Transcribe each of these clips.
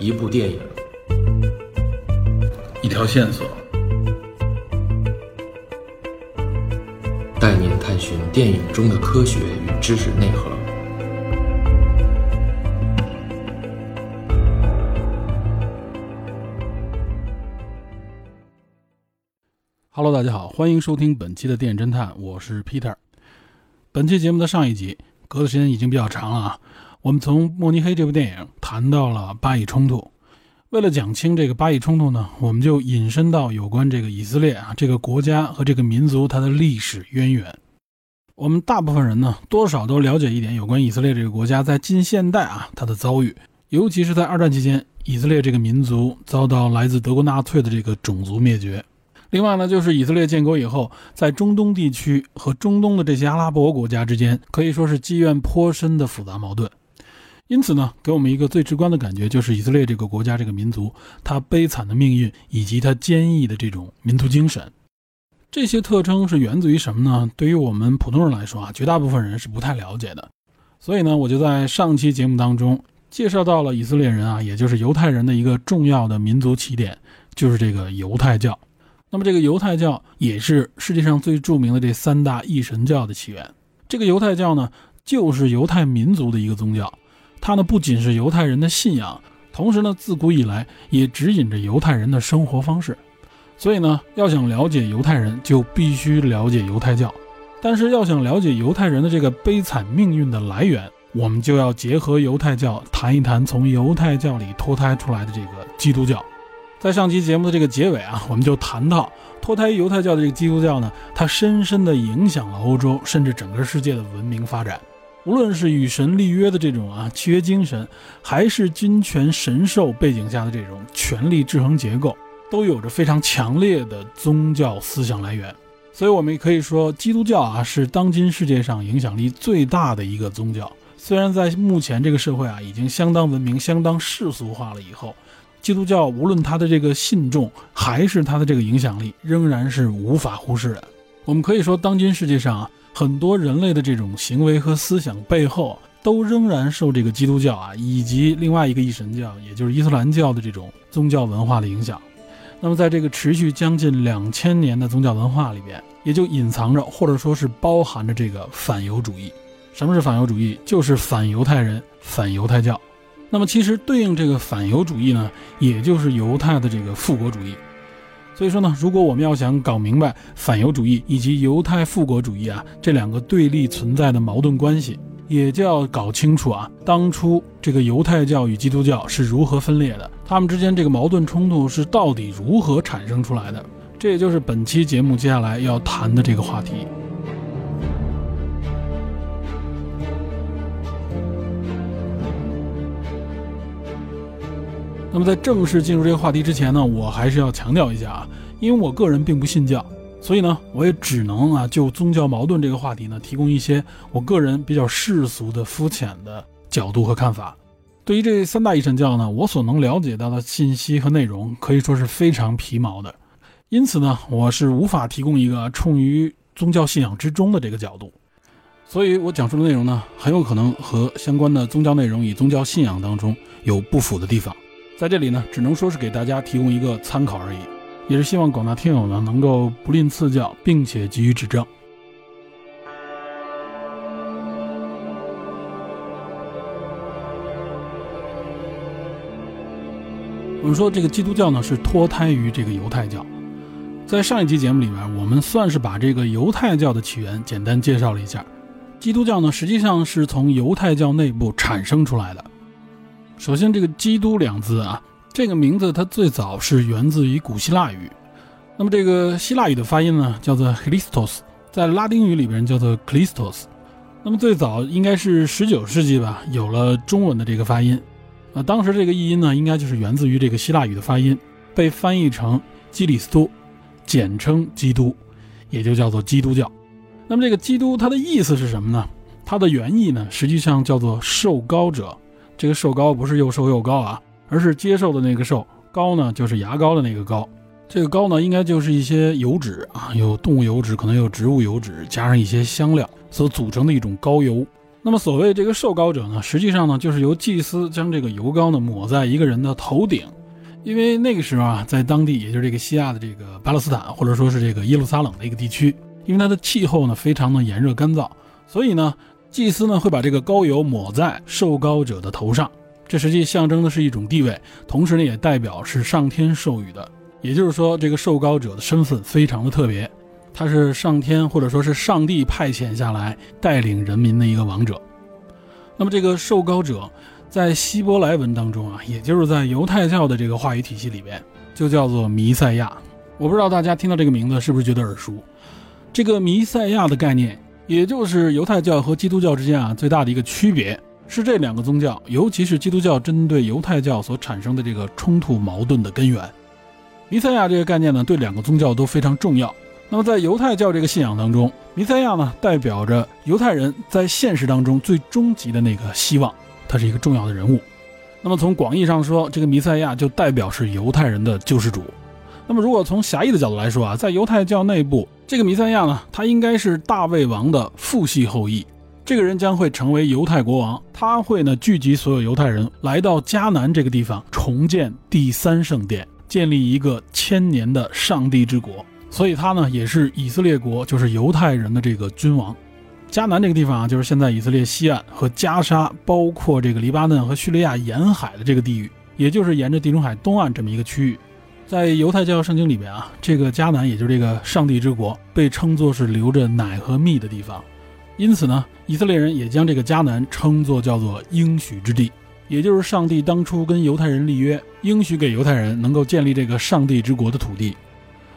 一部电影，一条线索，带您探寻电影中的科学与知识内核。Hello，大家好，欢迎收听本期的电影侦探，我是 Peter。本期节目的上一集隔的时间已经比较长了啊，我们从《慕尼黑》这部电影谈到了巴以冲突。为了讲清这个巴以冲突呢，我们就引申到有关这个以色列啊这个国家和这个民族它的历史渊源。我们大部分人呢，多少都了解一点有关以色列这个国家在近现代啊它的遭遇，尤其是在二战期间，以色列这个民族遭到来自德国纳粹的这个种族灭绝。另外呢，就是以色列建国以后，在中东地区和中东的这些阿拉伯国家之间，可以说是积怨颇深的复杂矛盾。因此呢，给我们一个最直观的感觉，就是以色列这个国家、这个民族，它悲惨的命运以及它坚毅的这种民族精神。这些特征是源自于什么呢？对于我们普通人来说啊，绝大部分人是不太了解的。所以呢，我就在上期节目当中介绍到了以色列人啊，也就是犹太人的一个重要的民族起点，就是这个犹太教。那么，这个犹太教也是世界上最著名的这三大异神教的起源。这个犹太教呢，就是犹太民族的一个宗教。它呢，不仅是犹太人的信仰，同时呢，自古以来也指引着犹太人的生活方式。所以呢，要想了解犹太人，就必须了解犹太教。但是，要想了解犹太人的这个悲惨命运的来源，我们就要结合犹太教谈一谈从犹太教里脱胎出来的这个基督教。在上期节目的这个结尾啊，我们就谈到脱胎于犹太教的这个基督教呢，它深深地影响了欧洲，甚至整个世界的文明发展。无论是与神立约的这种啊契约精神，还是君权神授背景下的这种权力制衡结构，都有着非常强烈的宗教思想来源。所以，我们也可以说，基督教啊是当今世界上影响力最大的一个宗教。虽然在目前这个社会啊已经相当文明、相当世俗化了以后。基督教无论它的这个信众还是它的这个影响力，仍然是无法忽视的。我们可以说，当今世界上啊，很多人类的这种行为和思想背后，都仍然受这个基督教啊，以及另外一个一神教，也就是伊斯兰教的这种宗教文化的影响。那么，在这个持续将近两千年的宗教文化里边，也就隐藏着或者说是包含着这个反犹主义。什么是反犹主义？就是反犹太人、反犹太教。那么，其实对应这个反犹主义呢，也就是犹太的这个复国主义。所以说呢，如果我们要想搞明白反犹主义以及犹太复国主义啊这两个对立存在的矛盾关系，也就要搞清楚啊，当初这个犹太教与基督教是如何分裂的，他们之间这个矛盾冲突是到底如何产生出来的。这也就是本期节目接下来要谈的这个话题。那么在正式进入这个话题之前呢，我还是要强调一下啊，因为我个人并不信教，所以呢，我也只能啊就宗教矛盾这个话题呢，提供一些我个人比较世俗的、肤浅的角度和看法。对于这三大一神教呢，我所能了解到的信息和内容可以说是非常皮毛的，因此呢，我是无法提供一个冲于宗教信仰之中的这个角度，所以我讲述的内容呢，很有可能和相关的宗教内容与宗教信仰当中有不符的地方。在这里呢，只能说是给大家提供一个参考而已，也是希望广大听友呢能够不吝赐教，并且给予指正。我们说这个基督教呢是脱胎于这个犹太教，在上一期节目里面，我们算是把这个犹太教的起源简单介绍了一下。基督教呢实际上是从犹太教内部产生出来的。首先，这个“基督”两字啊，这个名字它最早是源自于古希腊语。那么，这个希腊语的发音呢，叫做 Christos，在拉丁语里边叫做 Christos。那么，最早应该是十九世纪吧，有了中文的这个发音。啊，当时这个译音呢，应该就是源自于这个希腊语的发音，被翻译成基里斯都，简称基督，也就叫做基督教。那么，这个基督它的意思是什么呢？它的原意呢，实际上叫做受膏者。这个瘦膏不是又瘦又高啊，而是接受的那个瘦，膏呢就是牙膏的那个膏。这个膏呢，应该就是一些油脂啊，有动物油脂，可能有植物油脂，加上一些香料所组成的一种膏油。那么所谓这个瘦膏者呢，实际上呢就是由祭司将这个油膏呢抹在一个人的头顶，因为那个时候啊，在当地也就是这个西亚的这个巴勒斯坦或者说是这个耶路撒冷的一个地区，因为它的气候呢非常的炎热干燥，所以呢祭司呢会把这个膏油抹在受膏者的头上，这实际象征的是一种地位，同时呢也代表是上天授予的，也就是说这个受膏者的身份非常的特别。他是上天或者说是上帝派遣下来带领人民的一个王者。那么这个受膏者，在希伯来文当中啊，也就是在犹太教的这个话语体系里边，就叫做弥赛亚。我不知道大家听到这个名字是不是觉得耳熟？这个弥赛亚的概念，也就是犹太教和基督教之间啊最大的一个区别，是这两个宗教，尤其是基督教针对犹太教所产生的这个冲突矛盾的根源。弥赛亚这个概念呢，对两个宗教都非常重要。那么，在犹太教这个信仰当中，弥赛亚呢，代表着犹太人在现实当中最终极的那个希望，他是一个重要的人物。那么，从广义上说，这个弥赛亚就代表是犹太人的救世主。那么，如果从狭义的角度来说啊，在犹太教内部，这个弥赛亚呢，他应该是大卫王的父系后裔，这个人将会成为犹太国王，他会呢聚集所有犹太人来到迦南这个地方，重建第三圣殿，建立一个千年的上帝之国。所以他呢，也是以色列国，就是犹太人的这个君王。迦南这个地方啊，就是现在以色列西岸和加沙，包括这个黎巴嫩和叙利亚沿海的这个地域，也就是沿着地中海东岸这么一个区域。在犹太教圣经里边啊，这个迦南，也就是这个上帝之国，被称作是流着奶和蜜的地方。因此呢，以色列人也将这个迦南称作叫做应许之地，也就是上帝当初跟犹太人立约，应许给犹太人能够建立这个上帝之国的土地。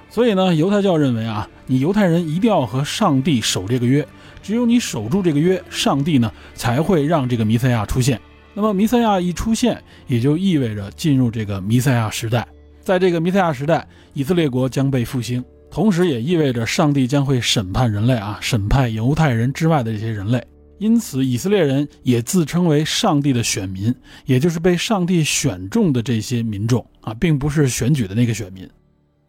所以呢，犹太教认为啊，你犹太人一定要和上帝守这个约，只有你守住这个约，上帝呢才会让这个弥赛亚出现。那么弥赛亚一出现，也就意味着进入这个弥赛亚时代。在这个弥赛亚时代，以色列国将被复兴，同时也意味着上帝将会审判人类啊，审判犹太人之外的这些人类。因此，以色列人也自称为上帝的选民，也就是被上帝选中的这些民众啊，并不是选举的那个选民。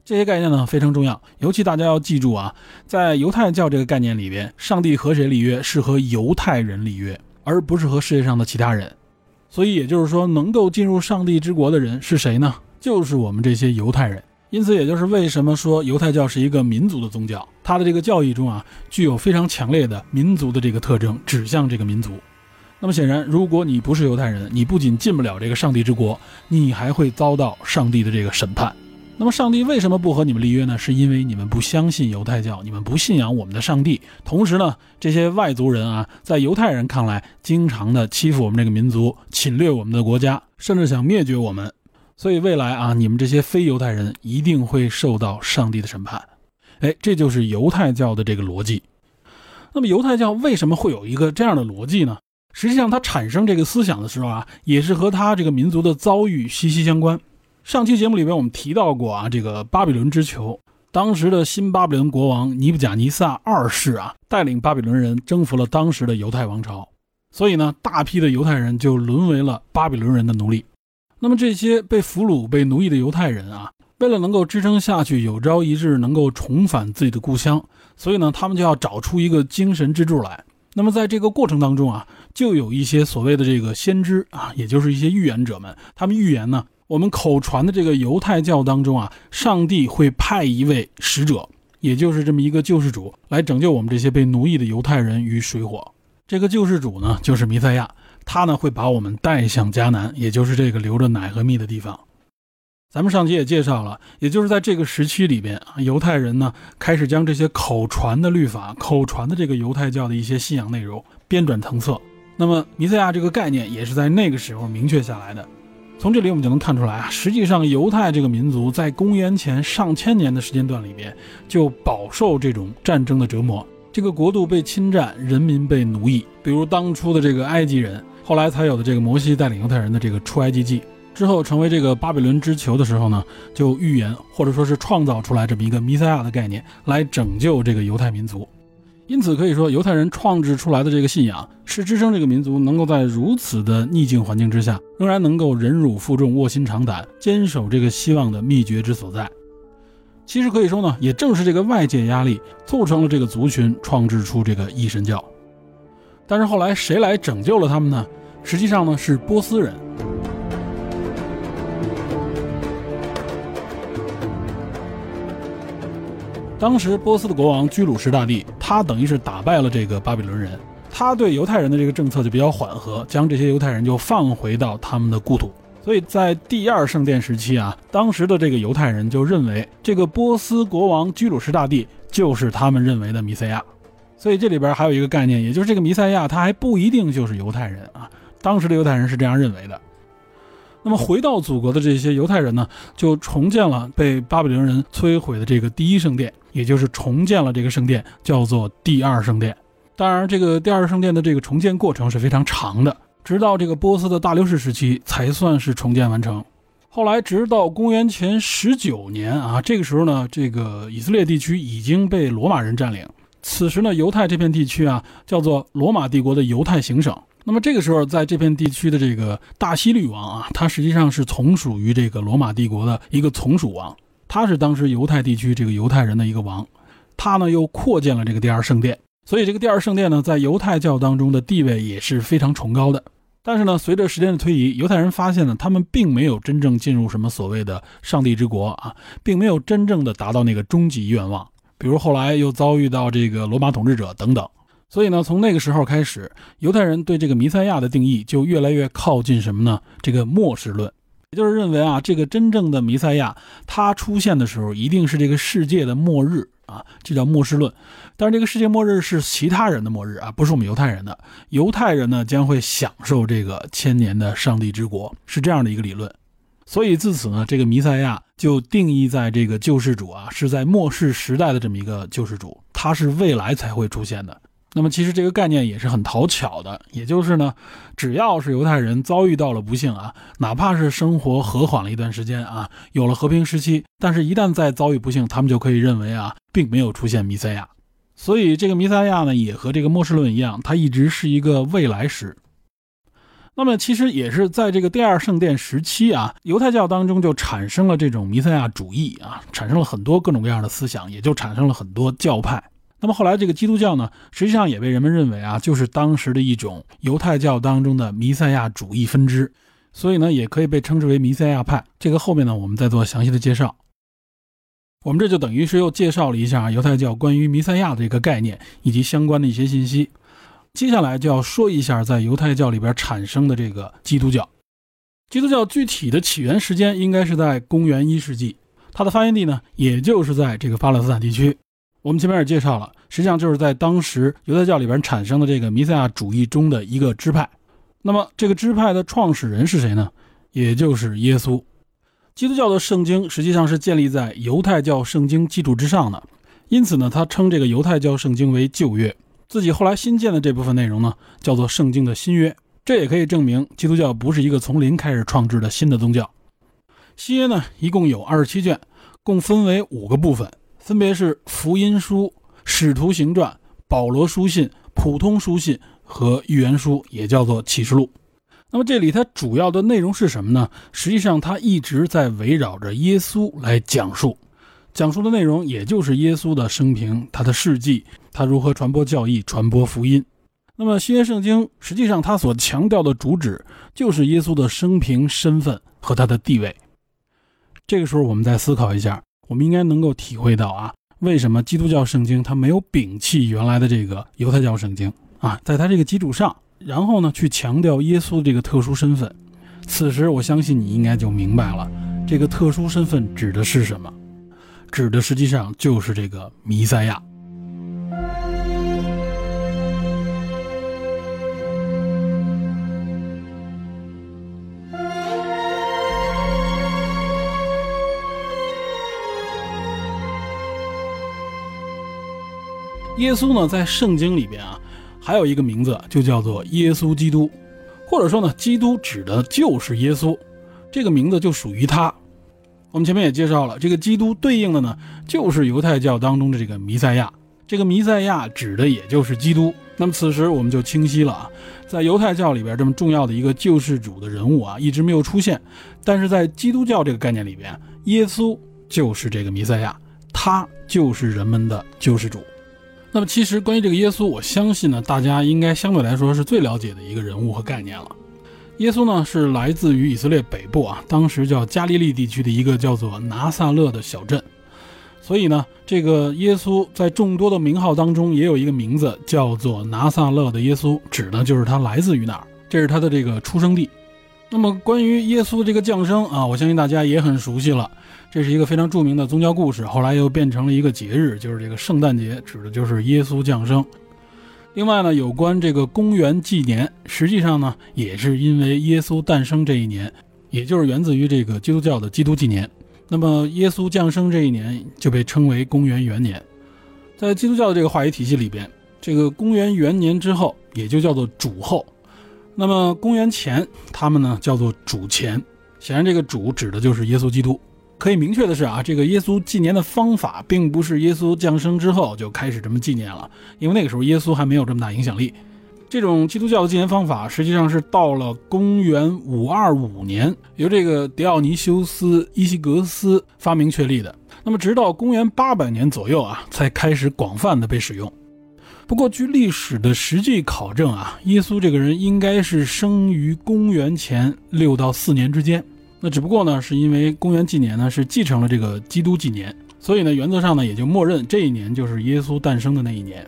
这些概念呢非常重要，尤其大家要记住啊，在犹太教这个概念里边，上帝和谁立约是和犹太人立约，而不是和世界上的其他人。所以也就是说，能够进入上帝之国的人是谁呢？就是我们这些犹太人。因此，也就是为什么说犹太教是一个民族的宗教，它的这个教义中啊，具有非常强烈的民族的这个特征，指向这个民族。那么显然，如果你不是犹太人，你不仅进不了这个上帝之国，你还会遭到上帝的这个审判。那么上帝为什么不和你们立约呢？是因为你们不相信犹太教，你们不信仰我们的上帝。同时呢，这些外族人啊，在犹太人看来，经常的欺负我们这个民族，侵略我们的国家，甚至想灭绝我们。所以未来啊，你们这些非犹太人一定会受到上帝的审判。哎，这就是犹太教的这个逻辑。那么犹太教为什么会有一个这样的逻辑呢？实际上，它产生这个思想的时候啊，也是和它这个民族的遭遇息息相关。上期节目里边我们提到过啊，这个巴比伦之囚，当时的新巴比伦国王尼布甲尼撒二世啊，带领巴比伦人征服了当时的犹太王朝，所以呢，大批的犹太人就沦为了巴比伦人的奴隶。那么这些被俘虏、被奴役的犹太人啊，为了能够支撑下去，有朝一日能够重返自己的故乡，所以呢，他们就要找出一个精神支柱来。那么在这个过程当中啊，就有一些所谓的这个先知啊，也就是一些预言者们，他们预言呢。我们口传的这个犹太教当中啊，上帝会派一位使者，也就是这么一个救世主，来拯救我们这些被奴役的犹太人于水火。这个救世主呢，就是弥赛亚，他呢会把我们带向迦南，也就是这个流着奶和蜜的地方。咱们上集也介绍了，也就是在这个时期里边啊，犹太人呢开始将这些口传的律法、口传的这个犹太教的一些信仰内容编纂成册。那么弥赛亚这个概念也是在那个时候明确下来的。从这里我们就能看出来啊，实际上犹太这个民族在公元前上千年的时间段里边，就饱受这种战争的折磨。这个国度被侵占，人民被奴役。比如当初的这个埃及人，后来才有的这个摩西带领犹太人的这个出埃及记，之后成为这个巴比伦之囚的时候呢，就预言或者说是创造出来这么一个弥赛亚的概念，来拯救这个犹太民族。因此可以说，犹太人创制出来的这个信仰，是支撑这个民族能够在如此的逆境环境之下，仍然能够忍辱负重、卧薪尝胆、坚守这个希望的秘诀之所在。其实可以说呢，也正是这个外界压力，促成了这个族群创制出这个异神教。但是后来谁来拯救了他们呢？实际上呢是波斯人。当时波斯的国王居鲁士大帝，他等于是打败了这个巴比伦人，他对犹太人的这个政策就比较缓和，将这些犹太人就放回到他们的故土。所以在第二圣殿时期啊，当时的这个犹太人就认为这个波斯国王居鲁士大帝就是他们认为的弥赛亚。所以这里边还有一个概念，也就是这个弥赛亚他还不一定就是犹太人啊。当时的犹太人是这样认为的。那么回到祖国的这些犹太人呢，就重建了被巴比伦人摧毁的这个第一圣殿，也就是重建了这个圣殿，叫做第二圣殿。当然，这个第二圣殿的这个重建过程是非常长的，直到这个波斯的大流士时期才算是重建完成。后来，直到公元前十九年啊，这个时候呢，这个以色列地区已经被罗马人占领。此时呢，犹太这片地区啊，叫做罗马帝国的犹太行省。那么这个时候，在这片地区的这个大希律王啊，他实际上是从属于这个罗马帝国的一个从属王，他是当时犹太地区这个犹太人的一个王，他呢又扩建了这个第二圣殿，所以这个第二圣殿呢，在犹太教当中的地位也是非常崇高的。但是呢，随着时间的推移，犹太人发现呢，他们并没有真正进入什么所谓的上帝之国啊，并没有真正的达到那个终极愿望，比如后来又遭遇到这个罗马统治者等等。所以呢，从那个时候开始，犹太人对这个弥赛亚的定义就越来越靠近什么呢？这个末世论，也就是认为啊，这个真正的弥赛亚他出现的时候，一定是这个世界的末日啊，这叫末世论。但是这个世界末日是其他人的末日啊，不是我们犹太人的。犹太人呢将会享受这个千年的上帝之国，是这样的一个理论。所以自此呢，这个弥赛亚就定义在这个救世主啊，是在末世时代的这么一个救世主，他是未来才会出现的。那么其实这个概念也是很讨巧的，也就是呢，只要是犹太人遭遇到了不幸啊，哪怕是生活和缓了一段时间啊，有了和平时期，但是一旦再遭遇不幸，他们就可以认为啊，并没有出现弥赛亚。所以这个弥赛亚呢，也和这个末世论一样，它一直是一个未来时。那么其实也是在这个第二圣殿时期啊，犹太教当中就产生了这种弥赛亚主义啊，产生了很多各种各样的思想，也就产生了很多教派。那么后来，这个基督教呢，实际上也被人们认为啊，就是当时的一种犹太教当中的弥赛亚主义分支，所以呢，也可以被称之为弥赛亚派。这个后面呢，我们再做详细的介绍。我们这就等于是又介绍了一下犹太教关于弥赛亚的这个概念以及相关的一些信息。接下来就要说一下在犹太教里边产生的这个基督教。基督教具体的起源时间应该是在公元一世纪，它的发源地呢，也就是在这个巴勒斯坦地区。我们前面也介绍了，实际上就是在当时犹太教里边产生的这个弥赛亚主义中的一个支派。那么这个支派的创始人是谁呢？也就是耶稣。基督教的圣经实际上是建立在犹太教圣经基础之上的，因此呢，他称这个犹太教圣经为旧约，自己后来新建的这部分内容呢，叫做圣经的新约。这也可以证明基督教不是一个从零开始创制的新的宗教。新约呢，一共有二十七卷，共分为五个部分。分别是福音书、使徒行传、保罗书信、普通书信和预言书，也叫做启示录。那么这里它主要的内容是什么呢？实际上它一直在围绕着耶稣来讲述，讲述的内容也就是耶稣的生平、他的事迹、他如何传播教义、传播福音。那么新约圣经实际上它所强调的主旨就是耶稣的生平、身份和他的地位。这个时候我们再思考一下。我们应该能够体会到啊，为什么基督教圣经它没有摒弃原来的这个犹太教圣经啊，在它这个基础上，然后呢去强调耶稣的这个特殊身份。此时，我相信你应该就明白了，这个特殊身份指的是什么？指的实际上就是这个弥赛亚。耶稣呢，在圣经里边啊，还有一个名字，就叫做耶稣基督，或者说呢，基督指的就是耶稣，这个名字就属于他。我们前面也介绍了，这个基督对应的呢，就是犹太教当中的这个弥赛亚，这个弥赛亚指的也就是基督。那么此时我们就清晰了啊，在犹太教里边这么重要的一个救世主的人物啊，一直没有出现，但是在基督教这个概念里边，耶稣就是这个弥赛亚，他就是人们的救世主。那么，其实关于这个耶稣，我相信呢，大家应该相对来说是最了解的一个人物和概念了。耶稣呢，是来自于以色列北部啊，当时叫加利利地区的一个叫做拿撒勒的小镇。所以呢，这个耶稣在众多的名号当中，也有一个名字叫做拿撒勒的耶稣，指的就是他来自于哪儿，这是他的这个出生地。那么，关于耶稣这个降生啊，我相信大家也很熟悉了。这是一个非常著名的宗教故事，后来又变成了一个节日，就是这个圣诞节，指的就是耶稣降生。另外呢，有关这个公元纪年，实际上呢，也是因为耶稣诞生这一年，也就是源自于这个基督教的基督纪年。那么，耶稣降生这一年就被称为公元元年。在基督教的这个话语体系里边，这个公元元年之后，也就叫做主后。那么公元前，他们呢叫做主前。显然，这个主指的就是耶稣基督。可以明确的是啊，这个耶稣纪年的方法，并不是耶稣降生之后就开始这么纪念了，因为那个时候耶稣还没有这么大影响力。这种基督教的纪年方法，实际上是到了公元五二五年，由这个狄奥尼修斯·伊西格斯发明确立的。那么，直到公元八百年左右啊，才开始广泛的被使用。不过，据历史的实际考证啊，耶稣这个人应该是生于公元前六到四年之间。那只不过呢，是因为公元纪年呢是继承了这个基督纪年，所以呢，原则上呢也就默认这一年就是耶稣诞生的那一年。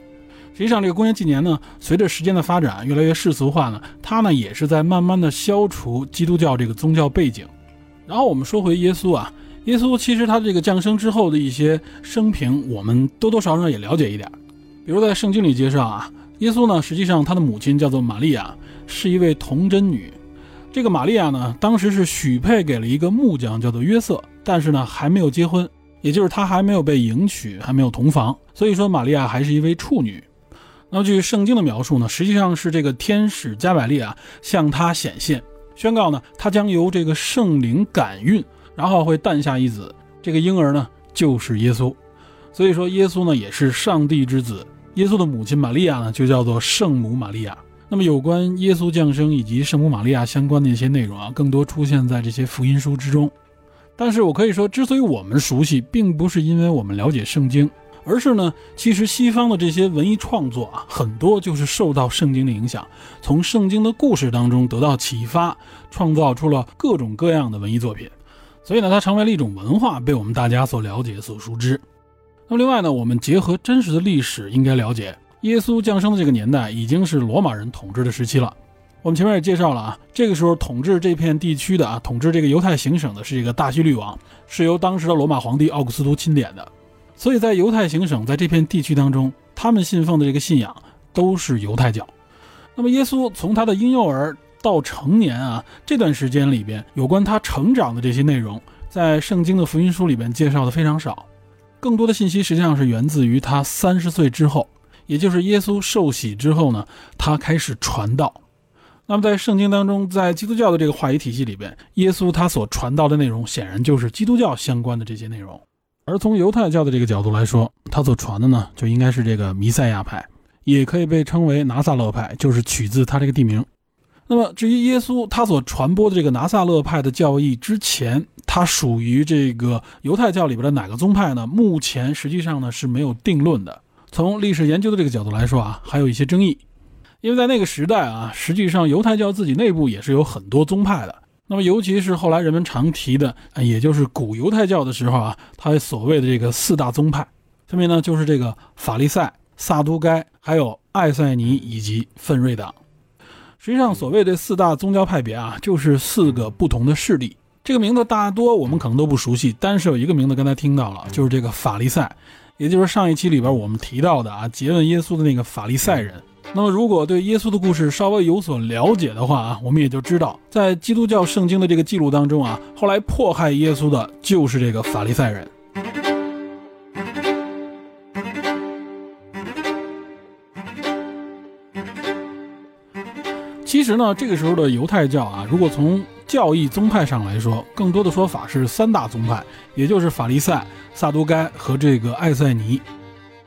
实际上，这个公元纪年呢，随着时间的发展越来越世俗化呢，它呢也是在慢慢的消除基督教这个宗教背景。然后我们说回耶稣啊，耶稣其实他这个降生之后的一些生平，我们多多少少也了解一点。比如在圣经里介绍啊，耶稣呢实际上他的母亲叫做玛利亚，是一位童贞女。这个玛利亚呢，当时是许配给了一个木匠，叫做约瑟，但是呢还没有结婚，也就是他还没有被迎娶，还没有同房，所以说玛利亚还是一位处女。那么据圣经的描述呢，实际上是这个天使加百利啊向他显现，宣告呢他将由这个圣灵感孕，然后会诞下一子，这个婴儿呢就是耶稣。所以说耶稣呢也是上帝之子，耶稣的母亲玛利亚呢就叫做圣母玛利亚。那么，有关耶稣降生以及圣母玛利亚相关的一些内容啊，更多出现在这些福音书之中。但是我可以说，之所以我们熟悉，并不是因为我们了解圣经，而是呢，其实西方的这些文艺创作啊，很多就是受到圣经的影响，从圣经的故事当中得到启发，创造出了各种各样的文艺作品。所以呢，它成为了一种文化，被我们大家所了解、所熟知。那么，另外呢，我们结合真实的历史，应该了解。耶稣降生的这个年代已经是罗马人统治的时期了。我们前面也介绍了啊，这个时候统治这片地区的啊，统治这个犹太行省的是一个大希律王，是由当时的罗马皇帝奥古斯都钦点的。所以在犹太行省在这片地区当中，他们信奉的这个信仰都是犹太教。那么耶稣从他的婴幼儿到成年啊这段时间里边，有关他成长的这些内容，在圣经的福音书里边介绍的非常少，更多的信息实际上是源自于他三十岁之后。也就是耶稣受洗之后呢，他开始传道。那么在圣经当中，在基督教的这个话语体系里边，耶稣他所传道的内容显然就是基督教相关的这些内容。而从犹太教的这个角度来说，他所传的呢，就应该是这个弥赛亚派，也可以被称为拿撒勒派，就是取自他这个地名。那么至于耶稣他所传播的这个拿撒勒派的教义之前，他属于这个犹太教里边的哪个宗派呢？目前实际上呢是没有定论的。从历史研究的这个角度来说啊，还有一些争议，因为在那个时代啊，实际上犹太教自己内部也是有很多宗派的。那么，尤其是后来人们常提的，也就是古犹太教的时候啊，它所谓的这个四大宗派，分别呢就是这个法利赛、撒都该、还有艾塞尼以及奋锐党。实际上，所谓的四大宗教派别啊，就是四个不同的势力。这个名字大多我们可能都不熟悉，但是有一个名字刚才听到了，就是这个法利赛。也就是上一期里边我们提到的啊，诘问耶稣的那个法利赛人。那么，如果对耶稣的故事稍微有所了解的话啊，我们也就知道，在基督教圣经的这个记录当中啊，后来迫害耶稣的就是这个法利赛人。其实呢，这个时候的犹太教啊，如果从教义宗派上来说，更多的说法是三大宗派，也就是法利赛、撒都该和这个艾塞尼。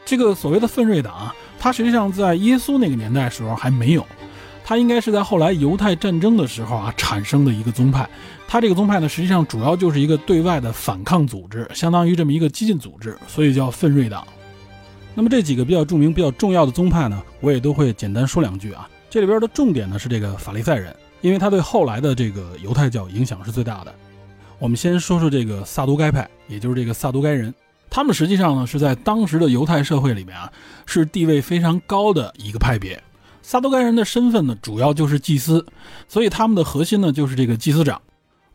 这个所谓的奋锐党啊，它实际上在耶稣那个年代时候还没有，它应该是在后来犹太战争的时候啊产生的一个宗派。它这个宗派呢，实际上主要就是一个对外的反抗组织，相当于这么一个激进组织，所以叫奋锐党。那么这几个比较著名、比较重要的宗派呢，我也都会简单说两句啊。这里边的重点呢是这个法利赛人，因为他对后来的这个犹太教影响是最大的。我们先说说这个萨都该派，也就是这个萨都该人，他们实际上呢是在当时的犹太社会里面啊，是地位非常高的一个派别。萨都该人的身份呢，主要就是祭司，所以他们的核心呢就是这个祭司长。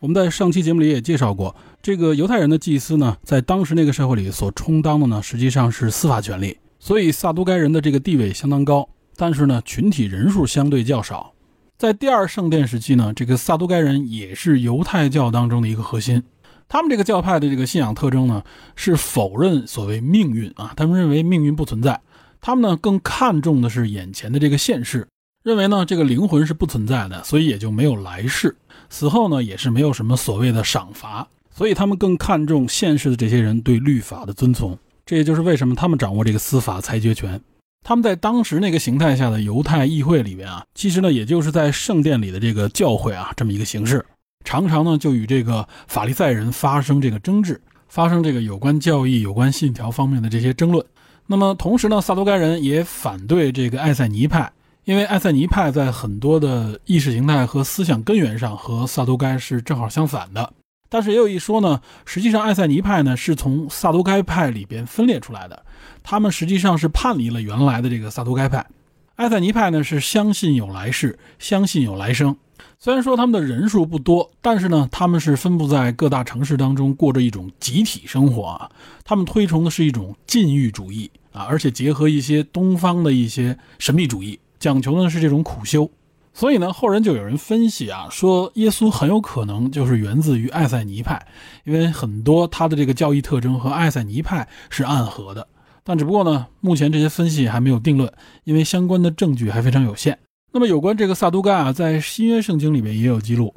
我们在上期节目里也介绍过。这个犹太人的祭司呢，在当时那个社会里所充当的呢，实际上是司法权力，所以萨都该人的这个地位相当高，但是呢，群体人数相对较少。在第二圣殿时期呢，这个萨都该人也是犹太教当中的一个核心。他们这个教派的这个信仰特征呢，是否认所谓命运啊，他们认为命运不存在，他们呢更看重的是眼前的这个现世，认为呢这个灵魂是不存在的，所以也就没有来世，死后呢也是没有什么所谓的赏罚。所以他们更看重现世的这些人对律法的遵从，这也就是为什么他们掌握这个司法裁决权。他们在当时那个形态下的犹太议会里边啊，其实呢，也就是在圣殿里的这个教会啊，这么一个形式，常常呢就与这个法利赛人发生这个争执，发生这个有关教义、有关信条方面的这些争论。那么同时呢，萨都该人也反对这个艾塞尼派，因为艾塞尼派在很多的意识形态和思想根源上和萨都该是正好相反的。但是也有一说呢，实际上艾塞尼派呢是从萨都该派里边分裂出来的，他们实际上是叛离了原来的这个萨都该派。艾塞尼派呢是相信有来世，相信有来生。虽然说他们的人数不多，但是呢他们是分布在各大城市当中，过着一种集体生活啊。他们推崇的是一种禁欲主义啊，而且结合一些东方的一些神秘主义，讲求的是这种苦修。所以呢，后人就有人分析啊，说耶稣很有可能就是源自于艾塞尼派，因为很多他的这个教义特征和艾塞尼派是暗合的。但只不过呢，目前这些分析还没有定论，因为相关的证据还非常有限。那么有关这个撒都该啊，在新约圣经里面也有记录，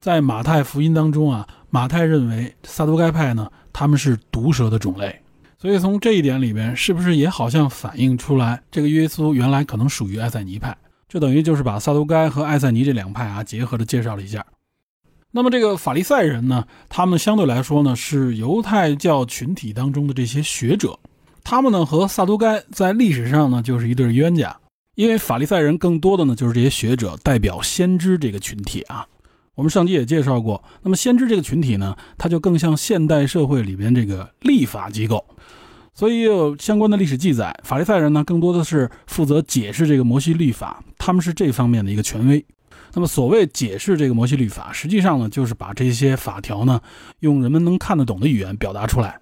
在马太福音当中啊，马太认为撒都该派呢，他们是毒蛇的种类。所以从这一点里边，是不是也好像反映出来，这个耶稣原来可能属于艾塞尼派？这等于就是把萨都该和艾塞尼这两派啊结合的介绍了一下。那么这个法利赛人呢，他们相对来说呢是犹太教群体当中的这些学者，他们呢和萨都该在历史上呢就是一对冤家，因为法利赛人更多的呢就是这些学者代表先知这个群体啊。我们上集也介绍过，那么先知这个群体呢，它就更像现代社会里边这个立法机构。所以有相关的历史记载，法利赛人呢更多的是负责解释这个摩西律法，他们是这方面的一个权威。那么所谓解释这个摩西律法，实际上呢就是把这些法条呢用人们能看得懂的语言表达出来。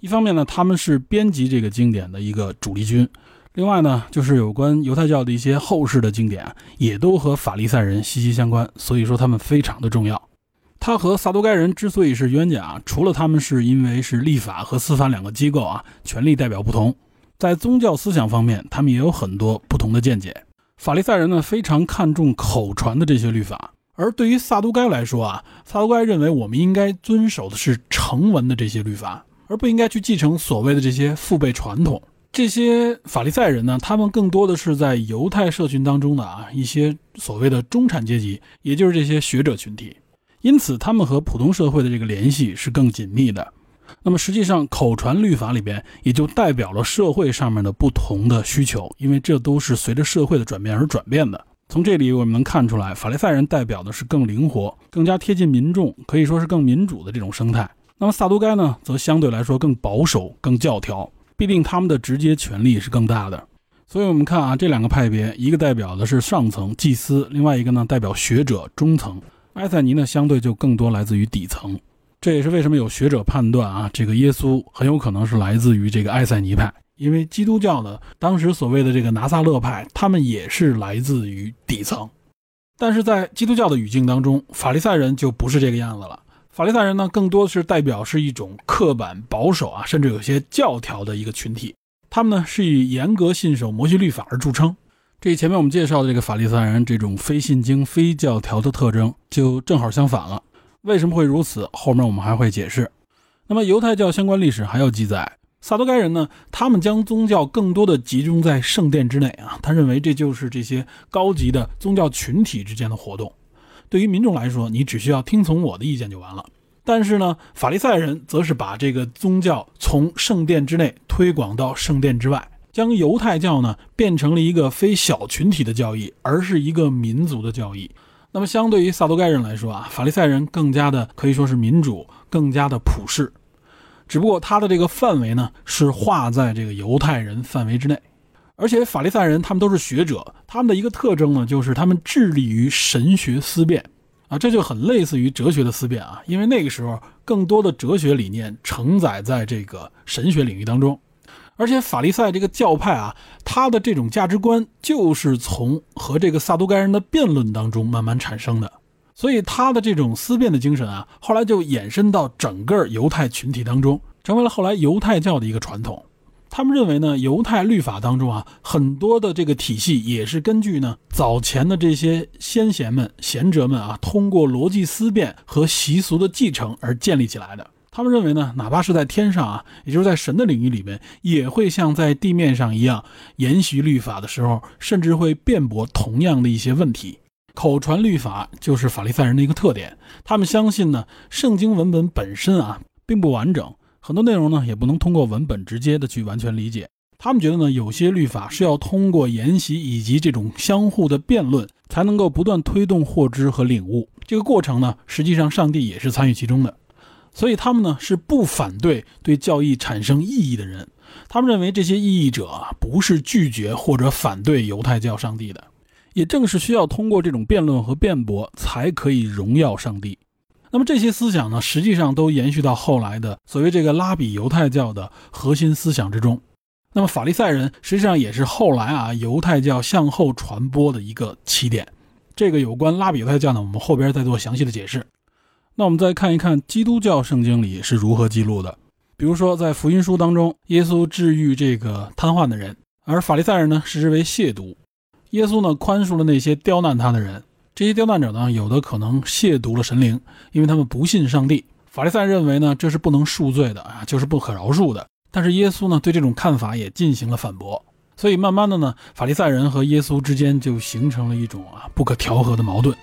一方面呢他们是编辑这个经典的一个主力军，另外呢就是有关犹太教的一些后世的经典也都和法利赛人息息相关，所以说他们非常的重要。他和撒都该人之所以是冤家啊，除了他们是因为是立法和司法两个机构啊，权力代表不同，在宗教思想方面，他们也有很多不同的见解。法利赛人呢非常看重口传的这些律法，而对于撒都该来说啊，撒都该认为我们应该遵守的是成文的这些律法，而不应该去继承所谓的这些父辈传统。这些法利赛人呢，他们更多的是在犹太社群当中的啊一些所谓的中产阶级，也就是这些学者群体。因此，他们和普通社会的这个联系是更紧密的。那么，实际上口传律法里边也就代表了社会上面的不同的需求，因为这都是随着社会的转变而转变的。从这里我们能看出来，法利赛人代表的是更灵活、更加贴近民众，可以说是更民主的这种生态。那么萨都该呢，则相对来说更保守、更教条，必定他们的直接权力是更大的。所以，我们看啊，这两个派别，一个代表的是上层祭司，另外一个呢代表学者中层。埃塞尼呢，相对就更多来自于底层，这也是为什么有学者判断啊，这个耶稣很有可能是来自于这个埃塞尼派，因为基督教的当时所谓的这个拿撒勒派，他们也是来自于底层，但是在基督教的语境当中，法利赛人就不是这个样子了。法利赛人呢，更多的是代表是一种刻板保守啊，甚至有些教条的一个群体，他们呢是以严格信守摩西律法而著称。这前面我们介绍的这个法利赛人这种非信经、非教条的特征，就正好相反了。为什么会如此？后面我们还会解释。那么犹太教相关历史还有记载，撒都该人呢，他们将宗教更多的集中在圣殿之内啊，他认为这就是这些高级的宗教群体之间的活动。对于民众来说，你只需要听从我的意见就完了。但是呢，法利赛人则是把这个宗教从圣殿之内推广到圣殿之外。将犹太教呢变成了一个非小群体的教义，而是一个民族的教义。那么，相对于撒都该人来说啊，法利赛人更加的可以说是民主，更加的普世。只不过他的这个范围呢，是划在这个犹太人范围之内。而且法利赛人他们都是学者，他们的一个特征呢，就是他们致力于神学思辨啊，这就很类似于哲学的思辨啊。因为那个时候更多的哲学理念承载在这个神学领域当中。而且法利赛这个教派啊，他的这种价值观就是从和这个撒都该人的辩论当中慢慢产生的，所以他的这种思辨的精神啊，后来就延伸到整个犹太群体当中，成为了后来犹太教的一个传统。他们认为呢，犹太律法当中啊，很多的这个体系也是根据呢早前的这些先贤们、贤哲们啊，通过逻辑思辨和习俗的继承而建立起来的。他们认为呢，哪怕是在天上啊，也就是在神的领域里面，也会像在地面上一样研习律法的时候，甚至会辩驳同样的一些问题。口传律法就是法利赛人的一个特点。他们相信呢，圣经文本本身啊并不完整，很多内容呢也不能通过文本直接的去完全理解。他们觉得呢，有些律法是要通过研习以及这种相互的辩论，才能够不断推动获知和领悟。这个过程呢，实际上上帝也是参与其中的。所以他们呢是不反对对教义产生异议的人，他们认为这些异议者啊不是拒绝或者反对犹太教上帝的，也正是需要通过这种辩论和辩驳才可以荣耀上帝。那么这些思想呢，实际上都延续到后来的所谓这个拉比犹太教的核心思想之中。那么法利赛人实际上也是后来啊犹太教向后传播的一个起点。这个有关拉比犹太教呢，我们后边再做详细的解释。那我们再看一看基督教圣经里是如何记录的。比如说，在福音书当中，耶稣治愈这个瘫痪的人，而法利赛人呢视之为亵渎。耶稣呢宽恕了那些刁难他的人，这些刁难者呢有的可能亵渎了神灵，因为他们不信上帝。法利赛认为呢这是不能恕罪的啊，就是不可饶恕的。但是耶稣呢对这种看法也进行了反驳，所以慢慢的呢，法利赛人和耶稣之间就形成了一种啊不可调和的矛盾。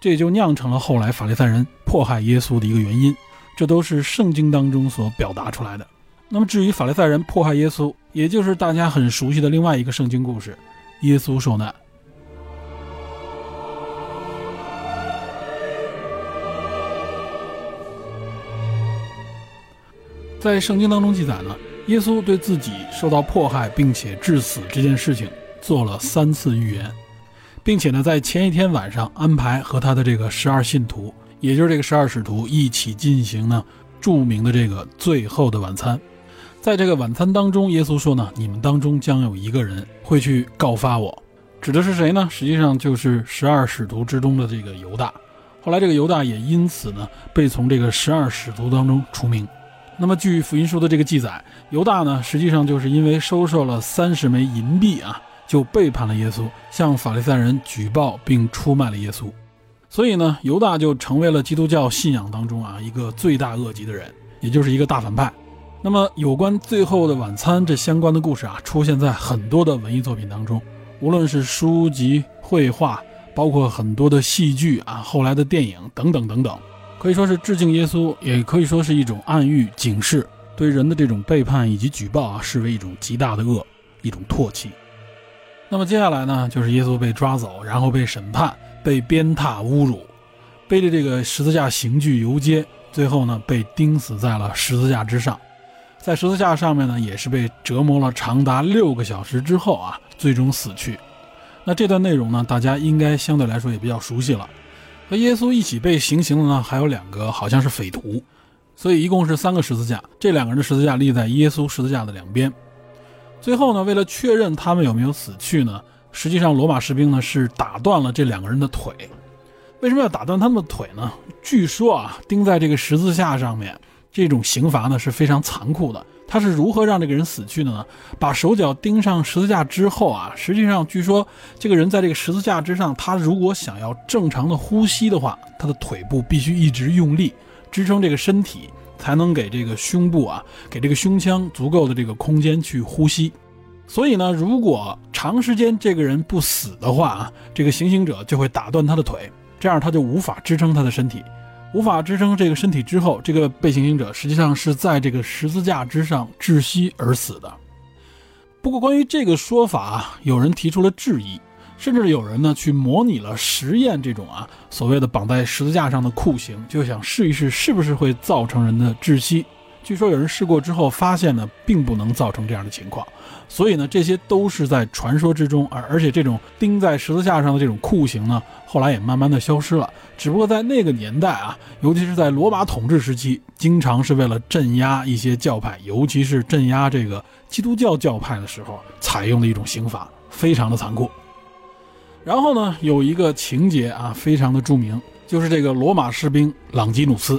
这也就酿成了后来法利赛人迫害耶稣的一个原因，这都是圣经当中所表达出来的。那么至于法利赛人迫害耶稣，也就是大家很熟悉的另外一个圣经故事——耶稣受难。在圣经当中记载呢，耶稣对自己受到迫害并且致死这件事情做了三次预言。并且呢，在前一天晚上安排和他的这个十二信徒，也就是这个十二使徒一起进行呢著名的这个最后的晚餐。在这个晚餐当中，耶稣说呢：“你们当中将有一个人会去告发我，指的是谁呢？实际上就是十二使徒之中的这个犹大。后来这个犹大也因此呢被从这个十二使徒当中除名。那么据福音书的这个记载，犹大呢实际上就是因为收受了三十枚银币啊。”就背叛了耶稣，向法利赛人举报并出卖了耶稣，所以呢，犹大就成为了基督教信仰当中啊一个罪大恶极的人，也就是一个大反派。那么，有关最后的晚餐这相关的故事啊，出现在很多的文艺作品当中，无论是书籍、绘画，包括很多的戏剧啊，后来的电影等等等等，可以说是致敬耶稣，也可以说是一种暗喻、警示，对人的这种背叛以及举报啊，视为一种极大的恶，一种唾弃。那么接下来呢，就是耶稣被抓走，然后被审判，被鞭挞侮辱，背着这个十字架刑具游街，最后呢被钉死在了十字架之上。在十字架上面呢，也是被折磨了长达六个小时之后啊，最终死去。那这段内容呢，大家应该相对来说也比较熟悉了。和耶稣一起被行刑的呢，还有两个好像是匪徒，所以一共是三个十字架。这两个人的十字架立在耶稣十字架的两边。最后呢，为了确认他们有没有死去呢，实际上罗马士兵呢是打断了这两个人的腿。为什么要打断他们的腿呢？据说啊，钉在这个十字架上面，这种刑罚呢是非常残酷的。他是如何让这个人死去的呢？把手脚钉上十字架之后啊，实际上据说这个人在这个十字架之上，他如果想要正常的呼吸的话，他的腿部必须一直用力支撑这个身体。才能给这个胸部啊，给这个胸腔足够的这个空间去呼吸。所以呢，如果长时间这个人不死的话啊，这个行刑者就会打断他的腿，这样他就无法支撑他的身体，无法支撑这个身体之后，这个被行刑者实际上是在这个十字架之上窒息而死的。不过，关于这个说法，有人提出了质疑，甚至有人呢去模拟了实验这种啊所谓的绑在十字架上的酷刑，就想试一试是不是会造成人的窒息。据说有人试过之后发现呢，并不能造成这样的情况。所以呢，这些都是在传说之中，而而且这种钉在十字架上的这种酷刑呢，后来也慢慢的消失了。只不过在那个年代啊，尤其是在罗马统治时期，经常是为了镇压一些教派，尤其是镇压这个基督教教派的时候，采用的一种刑法，非常的残酷。然后呢，有一个情节啊，非常的著名，就是这个罗马士兵朗基努斯，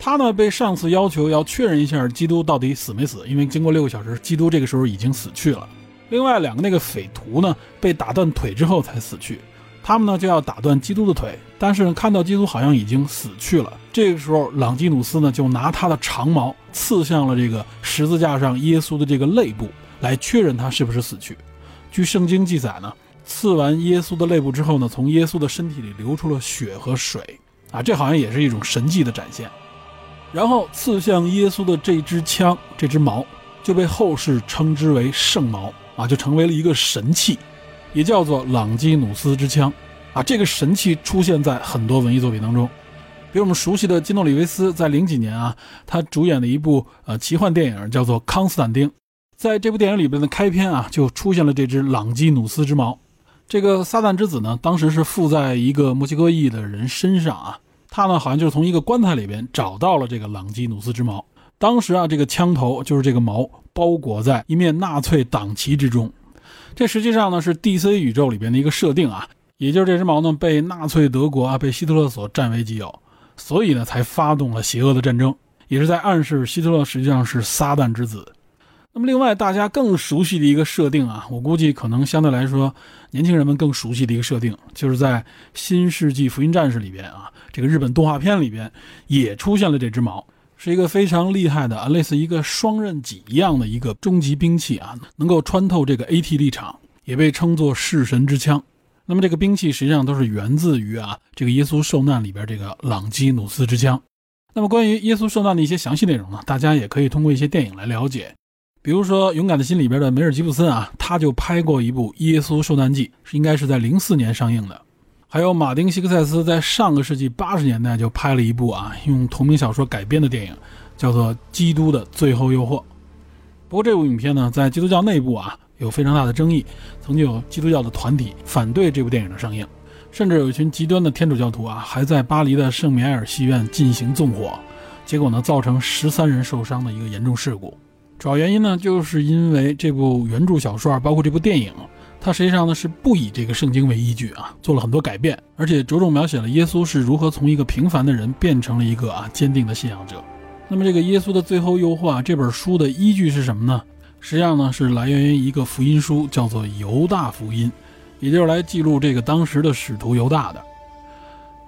他呢被上司要求要确认一下基督到底死没死，因为经过六个小时，基督这个时候已经死去了。另外两个那个匪徒呢，被打断腿之后才死去，他们呢就要打断基督的腿，但是看到基督好像已经死去了，这个时候朗基努斯呢就拿他的长矛刺向了这个十字架上耶稣的这个肋部，来确认他是不是死去。据圣经记载呢。刺完耶稣的肋部之后呢，从耶稣的身体里流出了血和水，啊，这好像也是一种神迹的展现。然后刺向耶稣的这支枪，这支矛就被后世称之为圣矛，啊，就成为了一个神器，也叫做朗基努斯之枪，啊，这个神器出现在很多文艺作品当中，比如我们熟悉的基诺里维斯在零几年啊，他主演的一部呃奇幻电影叫做《康斯坦丁》，在这部电影里边的开篇啊，就出现了这支朗基努斯之矛。这个撒旦之子呢，当时是附在一个墨西哥裔的人身上啊，他呢好像就是从一个棺材里边找到了这个朗基努斯之矛。当时啊，这个枪头就是这个矛包裹在一面纳粹党旗之中。这实际上呢是 DC 宇宙里边的一个设定啊，也就是这只矛呢被纳粹德国啊被希特勒所占为己有，所以呢才发动了邪恶的战争，也是在暗示希特勒实际上是撒旦之子。那么，另外大家更熟悉的一个设定啊，我估计可能相对来说，年轻人们更熟悉的一个设定，就是在《新世纪福音战士》里边啊，这个日本动画片里边也出现了这只矛，是一个非常厉害的啊，类似一个双刃戟一样的一个终极兵器啊，能够穿透这个 AT 立场，也被称作弑神之枪。那么这个兵器实际上都是源自于啊，这个耶稣受难里边这个朗基努斯之枪。那么关于耶稣受难的一些详细内容呢，大家也可以通过一些电影来了解。比如说，《勇敢的心》里边的梅尔吉布森啊，他就拍过一部《耶稣受难记》，是应该是在零四年上映的。还有马丁·希克塞斯在上个世纪八十年代就拍了一部啊，用同名小说改编的电影，叫做《基督的最后诱惑》。不过这部影片呢，在基督教内部啊有非常大的争议，曾经有基督教的团体反对这部电影的上映，甚至有一群极端的天主教徒啊，还在巴黎的圣米埃尔戏院进行纵火，结果呢，造成十三人受伤的一个严重事故。主要原因呢，就是因为这部原著小说啊，包括这部电影，它实际上呢是不以这个圣经为依据啊，做了很多改变，而且着重描写了耶稣是如何从一个平凡的人变成了一个啊坚定的信仰者。那么这个耶稣的最后诱惑啊这本书的依据是什么呢？实际上呢是来源于一个福音书，叫做《犹大福音》，也就是来记录这个当时的使徒犹大的。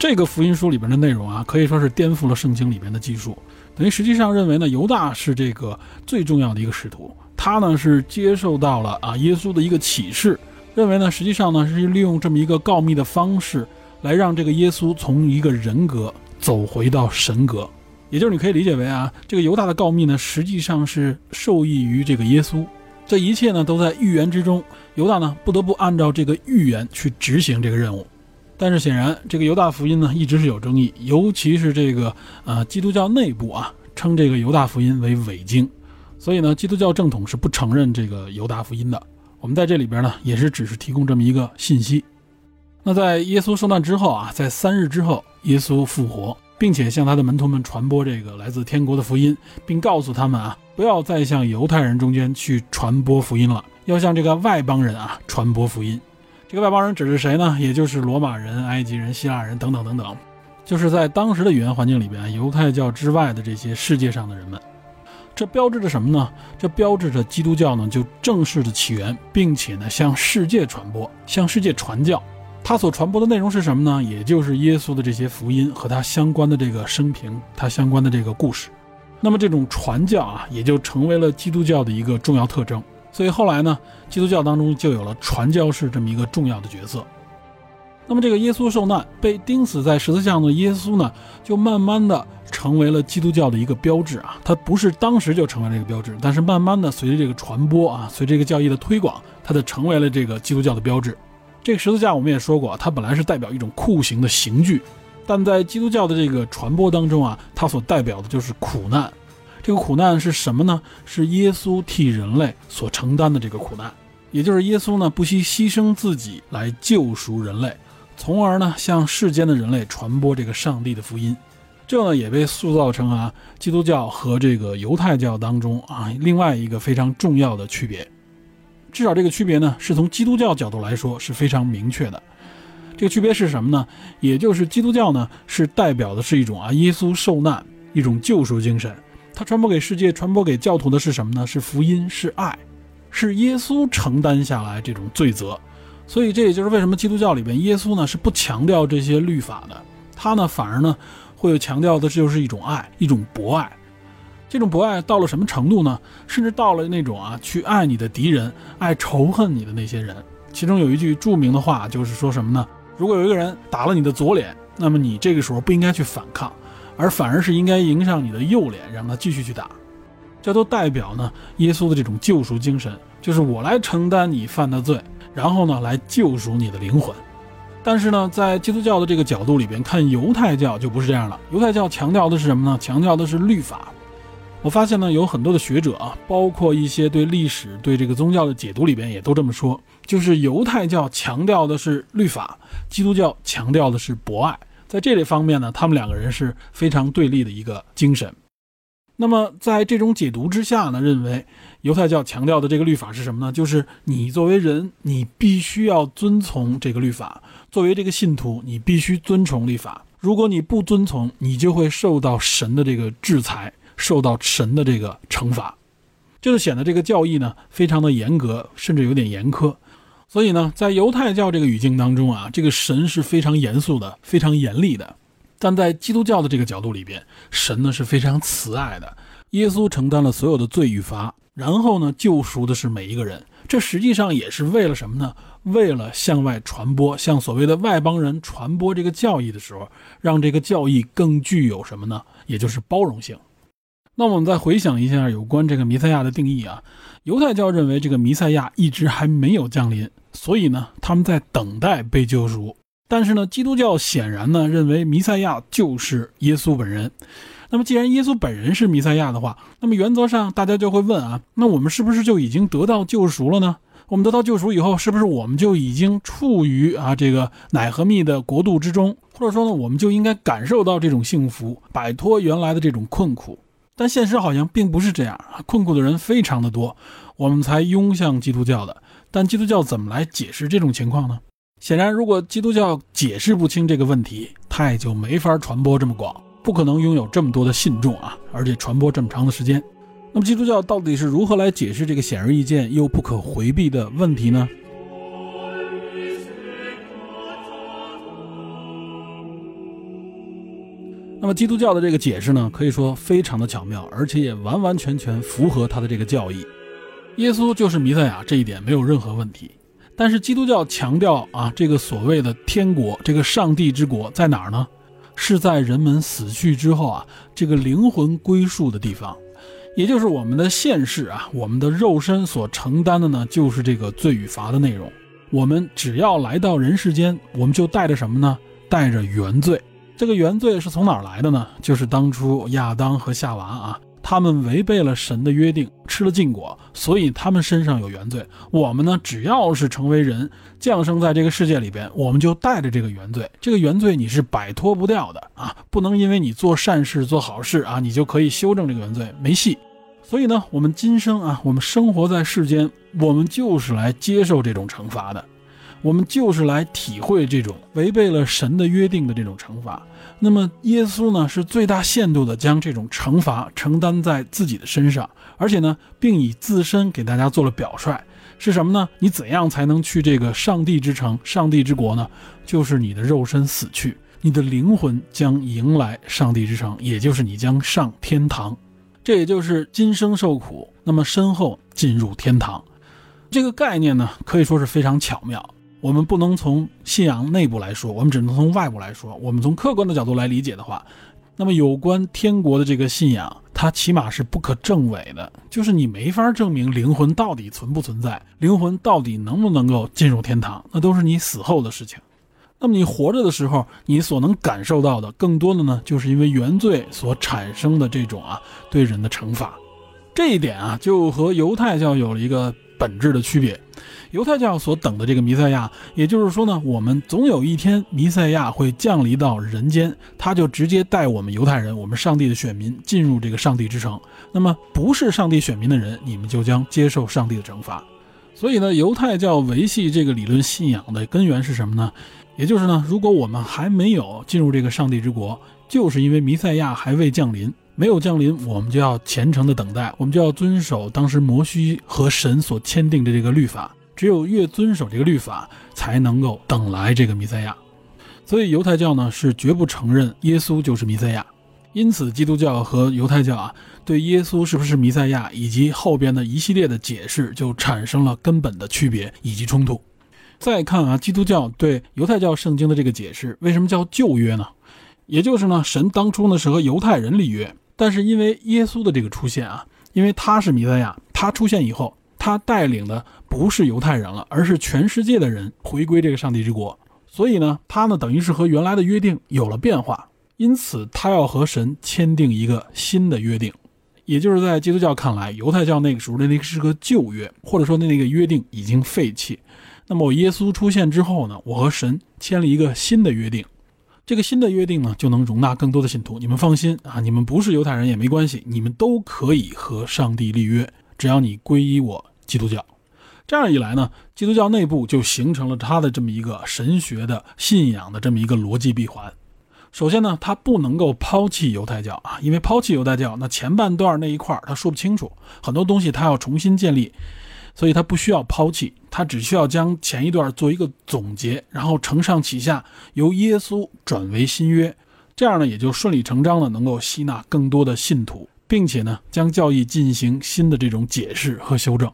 这个福音书里边的内容啊，可以说是颠覆了圣经里边的技术。等于实际上认为呢，犹大是这个最重要的一个使徒，他呢是接受到了啊耶稣的一个启示，认为呢实际上呢是利用这么一个告密的方式，来让这个耶稣从一个人格走回到神格，也就是你可以理解为啊这个犹大的告密呢实际上是受益于这个耶稣，这一切呢都在预言之中，犹大呢不得不按照这个预言去执行这个任务。但是显然，这个犹大福音呢一直是有争议，尤其是这个呃基督教内部啊称这个犹大福音为伪经，所以呢基督教正统是不承认这个犹大福音的。我们在这里边呢也是只是提供这么一个信息。那在耶稣受难之后啊，在三日之后，耶稣复活，并且向他的门徒们传播这个来自天国的福音，并告诉他们啊不要再向犹太人中间去传播福音了，要向这个外邦人啊传播福音。这个外邦人指的是谁呢？也就是罗马人、埃及人、希腊人等等等等，就是在当时的语言环境里边，犹太教之外的这些世界上的人们。这标志着什么呢？这标志着基督教呢就正式的起源，并且呢向世界传播，向世界传教。它所传播的内容是什么呢？也就是耶稣的这些福音和他相关的这个生平，他相关的这个故事。那么这种传教啊，也就成为了基督教的一个重要特征。所以后来呢，基督教当中就有了传教士这么一个重要的角色。那么这个耶稣受难被钉死在十字架上的耶稣呢，就慢慢的成为了基督教的一个标志啊。它不是当时就成为了一个标志，但是慢慢的随着这个传播啊，随这个教义的推广，它就成为了这个基督教的标志。这个十字架我们也说过，它本来是代表一种酷刑的刑具，但在基督教的这个传播当中啊，它所代表的就是苦难。这个苦难是什么呢？是耶稣替人类所承担的这个苦难，也就是耶稣呢不惜牺牲自己来救赎人类。从而呢，向世间的人类传播这个上帝的福音，这呢也被塑造成啊，基督教和这个犹太教当中啊另外一个非常重要的区别。至少这个区别呢，是从基督教角度来说是非常明确的。这个区别是什么呢？也就是基督教呢是代表的是一种啊耶稣受难一种救赎精神，他传播给世界、传播给教徒的是什么呢？是福音，是爱，是耶稣承担下来这种罪责。所以这也就是为什么基督教里边耶稣呢是不强调这些律法的，他呢反而呢会有强调的就是一种爱，一种博爱。这种博爱到了什么程度呢？甚至到了那种啊去爱你的敌人，爱仇恨你的那些人。其中有一句著名的话就是说什么呢？如果有一个人打了你的左脸，那么你这个时候不应该去反抗，而反而是应该迎上你的右脸，让他继续去打。这都代表呢耶稣的这种救赎精神，就是我来承担你犯的罪。然后呢，来救赎你的灵魂。但是呢，在基督教的这个角度里边看，犹太教就不是这样了。犹太教强调的是什么呢？强调的是律法。我发现呢，有很多的学者啊，包括一些对历史、对这个宗教的解读里边，也都这么说，就是犹太教强调的是律法，基督教强调的是博爱。在这类方面呢，他们两个人是非常对立的一个精神。那么在这种解读之下呢，认为。犹太教强调的这个律法是什么呢？就是你作为人，你必须要遵从这个律法；作为这个信徒，你必须遵从律法。如果你不遵从，你就会受到神的这个制裁，受到神的这个惩罚。这就显得这个教义呢非常的严格，甚至有点严苛。所以呢，在犹太教这个语境当中啊，这个神是非常严肃的，非常严厉的；但在基督教的这个角度里边，神呢是非常慈爱的。耶稣承担了所有的罪与罚。然后呢，救赎的是每一个人，这实际上也是为了什么呢？为了向外传播，向所谓的外邦人传播这个教义的时候，让这个教义更具有什么呢？也就是包容性。那我们再回想一下有关这个弥赛亚的定义啊，犹太教认为这个弥赛亚一直还没有降临，所以呢，他们在等待被救赎。但是呢，基督教显然呢认为弥赛亚就是耶稣本人。那么，既然耶稣本人是弥赛亚的话，那么原则上大家就会问啊，那我们是不是就已经得到救赎了呢？我们得到救赎以后，是不是我们就已经处于啊这个奶和蜜的国度之中？或者说呢，我们就应该感受到这种幸福，摆脱原来的这种困苦？但现实好像并不是这样啊，困苦的人非常的多，我们才拥向基督教的。但基督教怎么来解释这种情况呢？显然，如果基督教解释不清这个问题，它也就没法传播这么广。不可能拥有这么多的信众啊，而且传播这么长的时间。那么基督教到底是如何来解释这个显而易见又不可回避的问题呢？那么基督教的这个解释呢，可以说非常的巧妙，而且也完完全全符合他的这个教义。耶稣就是弥赛亚，这一点没有任何问题。但是基督教强调啊，这个所谓的天国，这个上帝之国在哪儿呢？是在人们死去之后啊，这个灵魂归宿的地方，也就是我们的现世啊，我们的肉身所承担的呢，就是这个罪与罚的内容。我们只要来到人世间，我们就带着什么呢？带着原罪。这个原罪是从哪儿来的呢？就是当初亚当和夏娃啊。他们违背了神的约定，吃了禁果，所以他们身上有原罪。我们呢，只要是成为人，降生在这个世界里边，我们就带着这个原罪。这个原罪你是摆脱不掉的啊！不能因为你做善事、做好事啊，你就可以修正这个原罪，没戏。所以呢，我们今生啊，我们生活在世间，我们就是来接受这种惩罚的。我们就是来体会这种违背了神的约定的这种惩罚。那么耶稣呢，是最大限度的将这种惩罚承担在自己的身上，而且呢，并以自身给大家做了表率，是什么呢？你怎样才能去这个上帝之城、上帝之国呢？就是你的肉身死去，你的灵魂将迎来上帝之城，也就是你将上天堂。这也就是今生受苦，那么身后进入天堂。这个概念呢，可以说是非常巧妙。我们不能从信仰内部来说，我们只能从外部来说。我们从客观的角度来理解的话，那么有关天国的这个信仰，它起码是不可证伪的，就是你没法证明灵魂到底存不存在，灵魂到底能不能够进入天堂，那都是你死后的事情。那么你活着的时候，你所能感受到的，更多的呢，就是因为原罪所产生的这种啊对人的惩罚。这一点啊，就和犹太教有了一个本质的区别。犹太教所等的这个弥赛亚，也就是说呢，我们总有一天弥赛亚会降临到人间，他就直接带我们犹太人，我们上帝的选民进入这个上帝之城。那么不是上帝选民的人，你们就将接受上帝的惩罚。所以呢，犹太教维系这个理论信仰的根源是什么呢？也就是呢，如果我们还没有进入这个上帝之国，就是因为弥赛亚还未降临。没有降临，我们就要虔诚的等待，我们就要遵守当时摩西和神所签订的这个律法。只有越遵守这个律法，才能够等来这个弥赛亚。所以犹太教呢是绝不承认耶稣就是弥赛亚。因此，基督教和犹太教啊，对耶稣是不是弥赛亚以及后边的一系列的解释，就产生了根本的区别以及冲突。再看啊，基督教对犹太教圣经的这个解释，为什么叫旧约呢？也就是呢，神当初呢是和犹太人立约。但是因为耶稣的这个出现啊，因为他是弥赛亚，他出现以后，他带领的不是犹太人了，而是全世界的人回归这个上帝之国，所以呢，他呢等于是和原来的约定有了变化，因此他要和神签订一个新的约定，也就是在基督教看来，犹太教那个时候的那个是个旧约，或者说那个约定已经废弃，那么我耶稣出现之后呢，我和神签了一个新的约定。这个新的约定呢，就能容纳更多的信徒。你们放心啊，你们不是犹太人也没关系，你们都可以和上帝立约，只要你皈依我基督教。这样一来呢，基督教内部就形成了他的这么一个神学的信仰的这么一个逻辑闭环。首先呢，他不能够抛弃犹太教啊，因为抛弃犹太教，那前半段那一块他说不清楚，很多东西他要重新建立。所以他不需要抛弃，他只需要将前一段做一个总结，然后承上启下，由耶稣转为新约，这样呢也就顺理成章的能够吸纳更多的信徒，并且呢将教义进行新的这种解释和修正。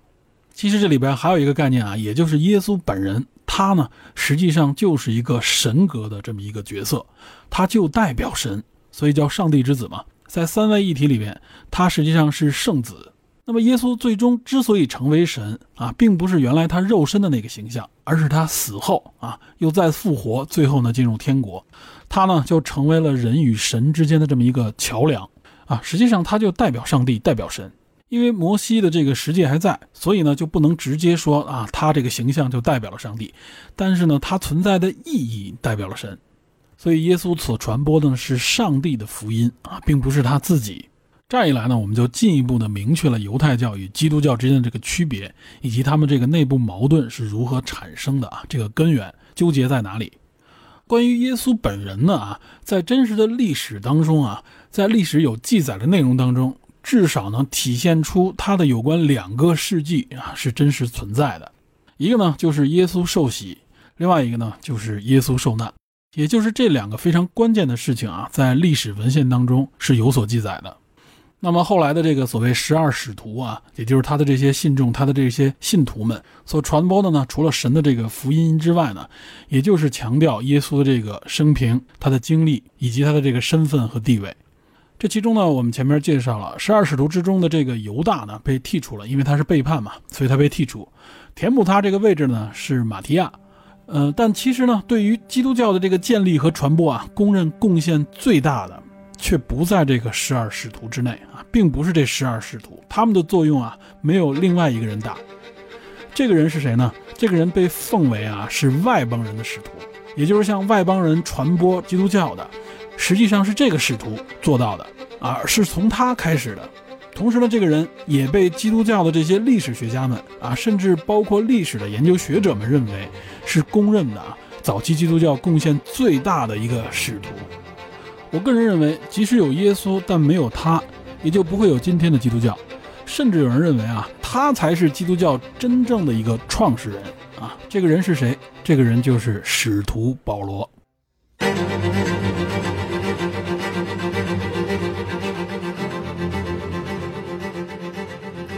其实这里边还有一个概念啊，也就是耶稣本人，他呢实际上就是一个神格的这么一个角色，他就代表神，所以叫上帝之子嘛。在三位一体里边，他实际上是圣子。那么，耶稣最终之所以成为神啊，并不是原来他肉身的那个形象，而是他死后啊又再复活，最后呢进入天国，他呢就成为了人与神之间的这么一个桥梁啊。实际上，他就代表上帝，代表神。因为摩西的这个实际还在，所以呢就不能直接说啊，他这个形象就代表了上帝。但是呢，他存在的意义代表了神，所以耶稣所传播的是上帝的福音啊，并不是他自己。这样一来呢，我们就进一步的明确了犹太教与基督教之间的这个区别，以及他们这个内部矛盾是如何产生的啊，这个根源纠结在哪里？关于耶稣本人呢啊，在真实的历史当中啊，在历史有记载的内容当中，至少能体现出他的有关两个事迹啊是真实存在的。一个呢就是耶稣受洗，另外一个呢就是耶稣受难，也就是这两个非常关键的事情啊，在历史文献当中是有所记载的。那么后来的这个所谓十二使徒啊，也就是他的这些信众，他的这些信徒们所传播的呢，除了神的这个福音之外呢，也就是强调耶稣的这个生平、他的经历以及他的这个身份和地位。这其中呢，我们前面介绍了十二使徒之中的这个犹大呢被剔除了，因为他是背叛嘛，所以他被剔除。填补他这个位置呢是马提亚。呃，但其实呢，对于基督教的这个建立和传播啊，公认贡献最大的。却不在这个十二使徒之内啊，并不是这十二使徒，他们的作用啊没有另外一个人大。这个人是谁呢？这个人被奉为啊是外邦人的使徒，也就是向外邦人传播基督教的，实际上是这个使徒做到的啊，是从他开始的。同时呢，这个人也被基督教的这些历史学家们啊，甚至包括历史的研究学者们认为是公认的啊，早期基督教贡献最大的一个使徒。我个人认为，即使有耶稣，但没有他，也就不会有今天的基督教。甚至有人认为啊，他才是基督教真正的一个创始人啊！这个人是谁？这个人就是使徒保罗。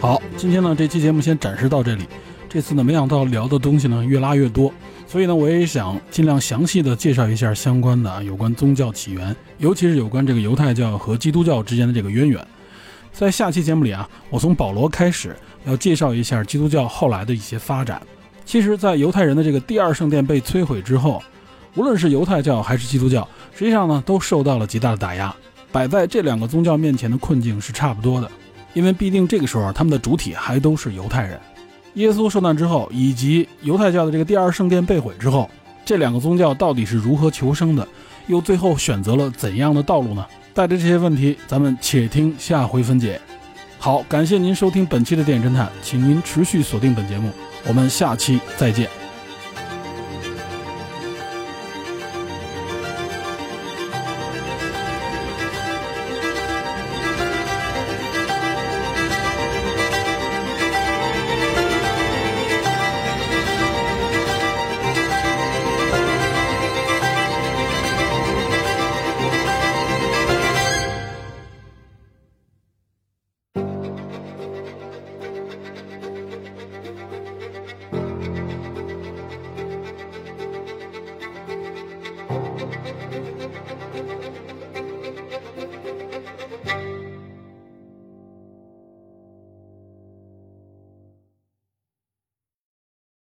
好，今天呢，这期节目先展示到这里。这次呢，没想到聊的东西呢越拉越多。所以呢，我也想尽量详细的介绍一下相关的有关宗教起源，尤其是有关这个犹太教和基督教之间的这个渊源。在下期节目里啊，我从保罗开始要介绍一下基督教后来的一些发展。其实，在犹太人的这个第二圣殿被摧毁之后，无论是犹太教还是基督教，实际上呢都受到了极大的打压。摆在这两个宗教面前的困境是差不多的，因为毕竟这个时候他们的主体还都是犹太人。耶稣受难之后，以及犹太教的这个第二圣殿被毁之后，这两个宗教到底是如何求生的，又最后选择了怎样的道路呢？带着这些问题，咱们且听下回分解。好，感谢您收听本期的电影侦探，请您持续锁定本节目，我们下期再见。